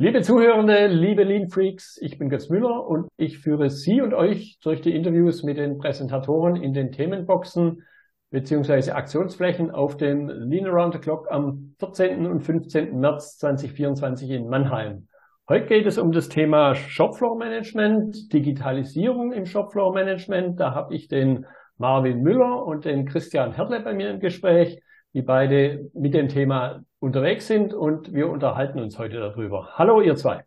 Liebe Zuhörende, liebe Lean Freaks, ich bin Götz Müller und ich führe Sie und euch durch die Interviews mit den Präsentatoren in den Themenboxen beziehungsweise Aktionsflächen auf dem Lean Around the Clock am 14. und 15. März 2024 in Mannheim. Heute geht es um das Thema Shopfloor Management, Digitalisierung im Shopfloor Management. Da habe ich den Marvin Müller und den Christian Hertle bei mir im Gespräch die beide mit dem Thema unterwegs sind und wir unterhalten uns heute darüber. Hallo, ihr zwei.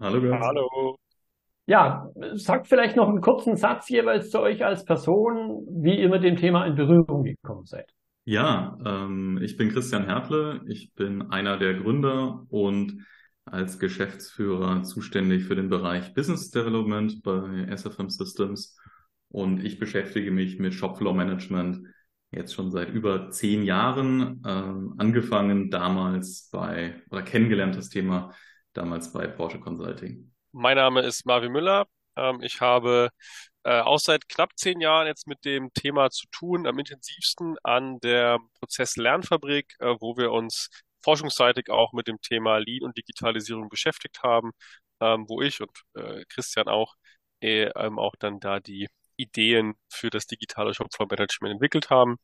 Hallo, Götz. Hallo. Ja, sagt vielleicht noch einen kurzen Satz jeweils zu euch als Person, wie ihr mit dem Thema in Berührung gekommen seid. Ja, ähm, ich bin Christian Hertle. Ich bin einer der Gründer und als Geschäftsführer zuständig für den Bereich Business Development bei SFM Systems. Und ich beschäftige mich mit Shopfloor Management jetzt schon seit über zehn Jahren, äh, angefangen damals bei, oder kennengelernt das Thema damals bei Porsche Consulting. Mein Name ist Marvin Müller. Ähm, ich habe äh, auch seit knapp zehn Jahren jetzt mit dem Thema zu tun, am intensivsten an der Prozess-Lernfabrik, äh, wo wir uns forschungsseitig auch mit dem Thema Lean und Digitalisierung beschäftigt haben, ähm, wo ich und äh, Christian auch äh, ähm, auch dann da die Ideen für das digitale Shopfloor-Management entwickelt haben.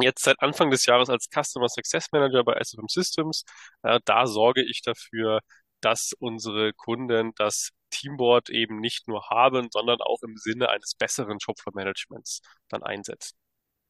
Jetzt seit Anfang des Jahres als Customer Success Manager bei SFM Systems. Äh, da sorge ich dafür, dass unsere Kunden das Teamboard eben nicht nur haben, sondern auch im Sinne eines besseren Shopfloor-Managements dann einsetzen.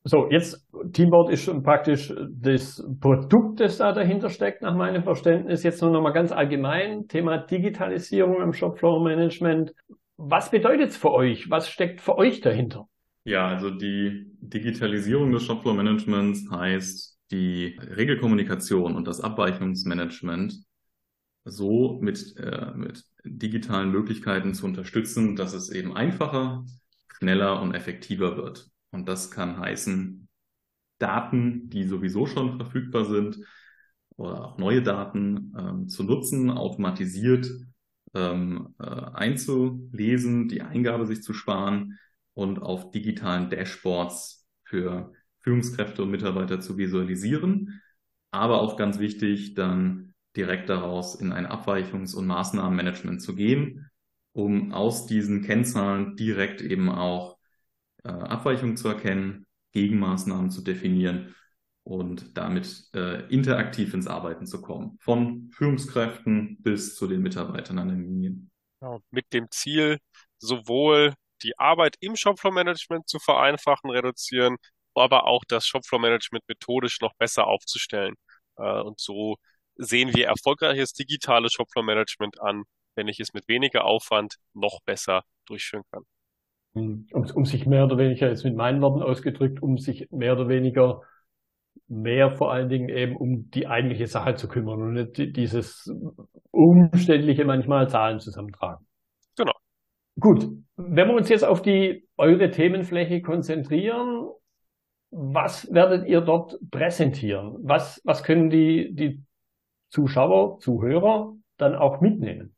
So, jetzt Teamboard ist schon praktisch das Produkt, das da dahinter steckt, nach meinem Verständnis. Jetzt nur noch mal ganz allgemein, Thema Digitalisierung im Shopfloor-Management. Was bedeutet es für euch? Was steckt für euch dahinter? Ja, also die Digitalisierung des Shopfloor Managements heißt die Regelkommunikation und das Abweichungsmanagement so mit, äh, mit digitalen Möglichkeiten zu unterstützen, dass es eben einfacher, schneller und effektiver wird. Und das kann heißen, Daten, die sowieso schon verfügbar sind, oder auch neue Daten ähm, zu nutzen, automatisiert ähm, äh, einzulesen, die Eingabe sich zu sparen und auf digitalen Dashboards für Führungskräfte und Mitarbeiter zu visualisieren. Aber auch ganz wichtig, dann direkt daraus in ein Abweichungs- und Maßnahmenmanagement zu gehen, um aus diesen Kennzahlen direkt eben auch äh, Abweichungen zu erkennen, Gegenmaßnahmen zu definieren und damit äh, interaktiv ins Arbeiten zu kommen. Von Führungskräften bis zu den Mitarbeitern an den Linien. Ja, mit dem Ziel, sowohl die Arbeit im Shopfloor-Management zu vereinfachen, reduzieren, aber auch das Shopfloor-Management methodisch noch besser aufzustellen. Äh, und so sehen wir erfolgreiches digitales Shopfloor-Management an, wenn ich es mit weniger Aufwand noch besser durchführen kann. Um, um sich mehr oder weniger, jetzt mit meinen Worten ausgedrückt, um sich mehr oder weniger mehr vor allen Dingen eben um die eigentliche Sache zu kümmern und nicht dieses umständliche manchmal Zahlen zusammentragen. Genau. Gut, wenn wir uns jetzt auf die eure Themenfläche konzentrieren, was werdet ihr dort präsentieren? Was, was können die, die Zuschauer, Zuhörer dann auch mitnehmen?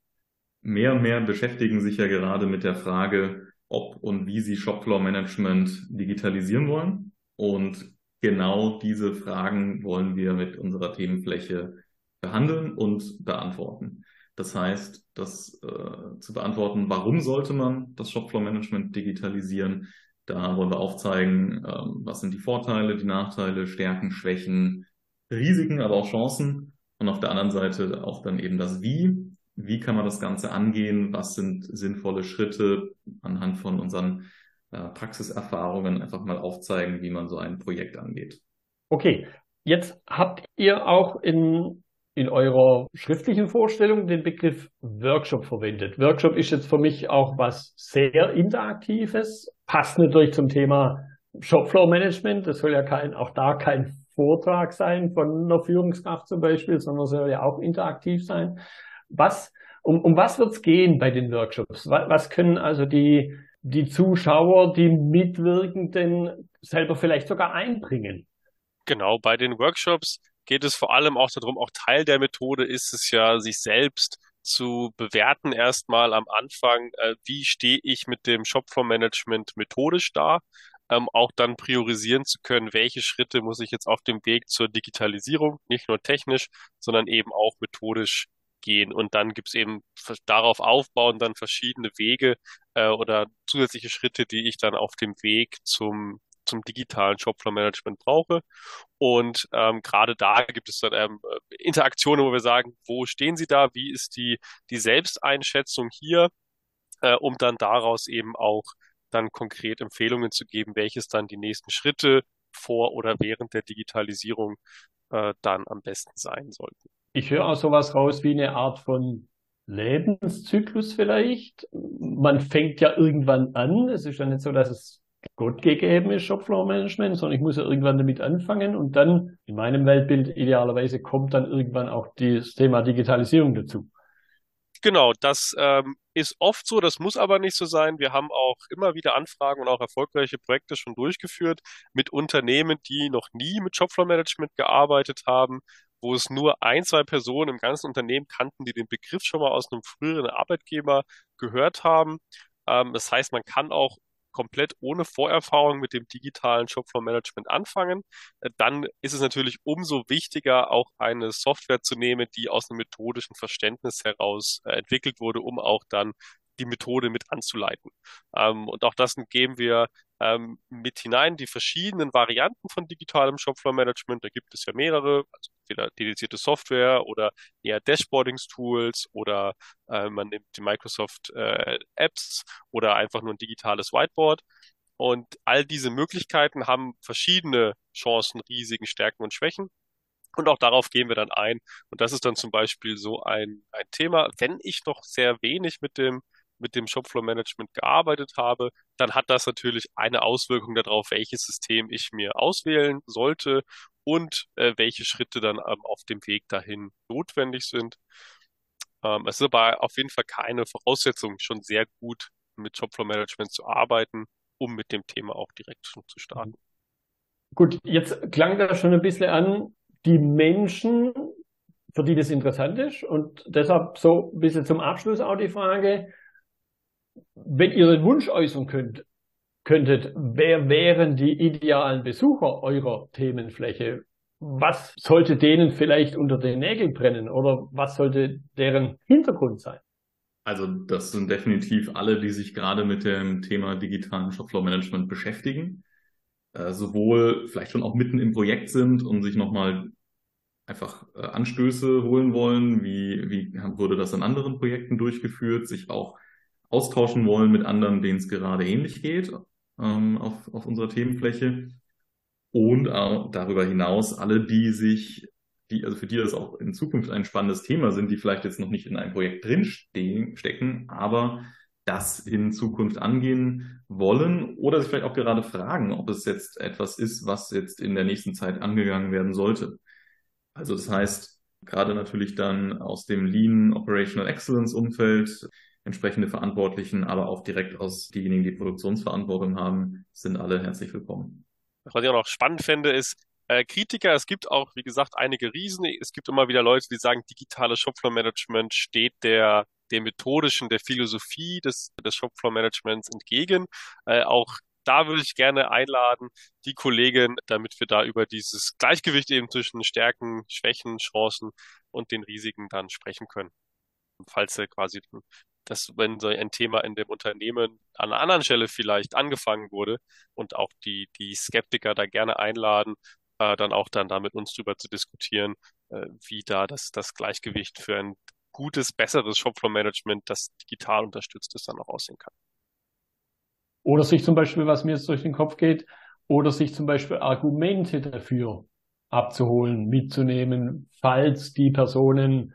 Mehr und mehr beschäftigen sich ja gerade mit der Frage, ob und wie sie Shopfloor Management digitalisieren wollen. Und genau diese Fragen wollen wir mit unserer Themenfläche behandeln und beantworten. Das heißt, das äh, zu beantworten, warum sollte man das Shopfloor-Management digitalisieren, da wollen wir aufzeigen, äh, was sind die Vorteile, die Nachteile, Stärken, Schwächen, Risiken, aber auch Chancen. Und auf der anderen Seite auch dann eben das Wie. Wie kann man das Ganze angehen? Was sind sinnvolle Schritte anhand von unseren Praxiserfahrungen einfach mal aufzeigen, wie man so ein Projekt angeht. Okay, jetzt habt ihr auch in, in eurer schriftlichen Vorstellung den Begriff Workshop verwendet. Workshop ist jetzt für mich auch was sehr Interaktives, passt natürlich zum Thema Shopfloor Management. Das soll ja kein, auch da kein Vortrag sein von einer Führungskraft zum Beispiel, sondern soll ja auch interaktiv sein. Was, um, um was wird es gehen bei den Workshops? Was, was können also die, die Zuschauer, die Mitwirkenden selber vielleicht sogar einbringen. Genau, bei den Workshops geht es vor allem auch darum, auch Teil der Methode ist es ja, sich selbst zu bewerten erstmal am Anfang, äh, wie stehe ich mit dem Shopfloor-Management methodisch da, ähm, auch dann priorisieren zu können, welche Schritte muss ich jetzt auf dem Weg zur Digitalisierung, nicht nur technisch, sondern eben auch methodisch gehen. Und dann gibt es eben darauf aufbauen dann verschiedene Wege äh, oder zusätzliche Schritte, die ich dann auf dem Weg zum zum digitalen Shopfloor-Management brauche. Und ähm, gerade da gibt es dann ähm, Interaktionen, wo wir sagen, wo stehen Sie da, wie ist die, die Selbsteinschätzung hier, äh, um dann daraus eben auch dann konkret Empfehlungen zu geben, welches dann die nächsten Schritte vor oder während der Digitalisierung äh, dann am besten sein sollten. Ich höre auch sowas raus wie eine Art von Lebenszyklus vielleicht. Man fängt ja irgendwann an. Es ist ja nicht so, dass es Gott gegeben ist, Shopfloor-Management, sondern ich muss ja irgendwann damit anfangen und dann in meinem Weltbild idealerweise kommt dann irgendwann auch das Thema Digitalisierung dazu. Genau, das ähm, ist oft so, das muss aber nicht so sein. Wir haben auch immer wieder Anfragen und auch erfolgreiche Projekte schon durchgeführt mit Unternehmen, die noch nie mit Shopfloor-Management gearbeitet haben, wo es nur ein, zwei Personen im ganzen Unternehmen kannten, die den Begriff schon mal aus einem früheren Arbeitgeber gehört haben. Ähm, das heißt, man kann auch komplett ohne Vorerfahrung mit dem digitalen Shopfloor-Management anfangen. Äh, dann ist es natürlich umso wichtiger, auch eine Software zu nehmen, die aus einem methodischen Verständnis heraus äh, entwickelt wurde, um auch dann die Methode mit anzuleiten. Ähm, und auch das geben wir ähm, mit hinein, die verschiedenen Varianten von digitalem Shopfloor-Management. Da gibt es ja mehrere, also entweder dedizierte Software oder eher Dashboardings-Tools oder äh, man nimmt die Microsoft äh, Apps oder einfach nur ein digitales Whiteboard. Und all diese Möglichkeiten haben verschiedene Chancen, Risiken, Stärken und Schwächen. Und auch darauf gehen wir dann ein. Und das ist dann zum Beispiel so ein, ein Thema, wenn ich noch sehr wenig mit dem mit dem Shopfloor-Management gearbeitet habe, dann hat das natürlich eine Auswirkung darauf, welches System ich mir auswählen sollte und äh, welche Schritte dann ähm, auf dem Weg dahin notwendig sind. Ähm, es ist aber auf jeden Fall keine Voraussetzung, schon sehr gut mit Shopfloor-Management zu arbeiten, um mit dem Thema auch direkt schon zu starten. Gut, jetzt klang das schon ein bisschen an, die Menschen, für die das interessant ist. Und deshalb so ein bisschen zum Abschluss auch die Frage, wenn ihr den Wunsch äußern könnt, könntet, wer wären die idealen Besucher eurer Themenfläche? Was sollte denen vielleicht unter den Nägeln brennen oder was sollte deren Hintergrund sein? Also das sind definitiv alle, die sich gerade mit dem Thema digitalen Shopfloor-Management beschäftigen, äh, sowohl vielleicht schon auch mitten im Projekt sind und sich nochmal einfach äh, Anstöße holen wollen, wie, wie wurde das in anderen Projekten durchgeführt, sich auch austauschen wollen mit anderen, denen es gerade ähnlich geht ähm, auf, auf unserer Themenfläche. Und auch darüber hinaus alle, die sich, die, also für die das auch in Zukunft ein spannendes Thema sind, die vielleicht jetzt noch nicht in einem Projekt drinstehen, stecken, aber das in Zukunft angehen wollen oder sich vielleicht auch gerade fragen, ob es jetzt etwas ist, was jetzt in der nächsten Zeit angegangen werden sollte. Also das heißt, gerade natürlich dann aus dem Lean Operational Excellence Umfeld, entsprechende Verantwortlichen, aber auch direkt aus diejenigen, die Produktionsverantwortung haben, sind alle herzlich willkommen. Was ich auch noch spannend fände, ist, äh, Kritiker, es gibt auch, wie gesagt, einige Riesen. Es gibt immer wieder Leute, die sagen, digitales Shopfloor-Management steht der, der methodischen, der Philosophie des, des Shopfloor-Managements entgegen. Äh, auch da würde ich gerne einladen, die Kollegen, damit wir da über dieses Gleichgewicht eben zwischen Stärken, Schwächen, Chancen und den Risiken dann sprechen können. Falls Sie quasi dass wenn so ein Thema in dem Unternehmen an einer anderen Stelle vielleicht angefangen wurde und auch die, die Skeptiker da gerne einladen, äh, dann auch dann da mit uns drüber zu diskutieren, äh, wie da das, das Gleichgewicht für ein gutes, besseres Shopfloor-Management, das digital unterstützt ist, dann auch aussehen kann. Oder sich zum Beispiel, was mir jetzt durch den Kopf geht, oder sich zum Beispiel Argumente dafür abzuholen, mitzunehmen, falls die Personen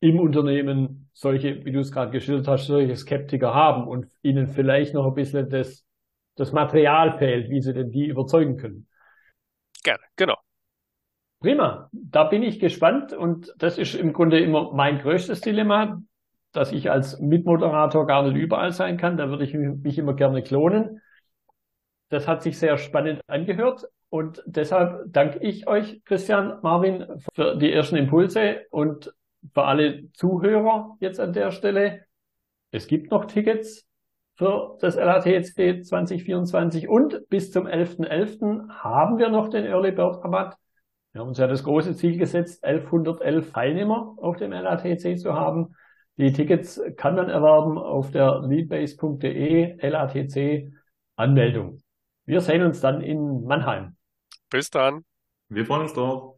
im Unternehmen solche, wie du es gerade geschildert hast, solche Skeptiker haben und ihnen vielleicht noch ein bisschen das, das Material fehlt, wie sie denn die überzeugen können. Gerne, genau. Prima, da bin ich gespannt und das ist im Grunde immer mein größtes Dilemma, dass ich als Mitmoderator gar nicht überall sein kann. Da würde ich mich immer gerne klonen. Das hat sich sehr spannend angehört und deshalb danke ich euch, Christian, Marvin, für die ersten Impulse und für alle Zuhörer jetzt an der Stelle, es gibt noch Tickets für das LATSD 2024 und bis zum 11.11. .11. haben wir noch den Early Bird Rabatt. Wir haben uns ja das große Ziel gesetzt, 1111 Teilnehmer auf dem LATC zu haben. Die Tickets kann man erwerben auf der leadbase.de LATC Anmeldung. Wir sehen uns dann in Mannheim. Bis dann. Wir freuen uns drauf.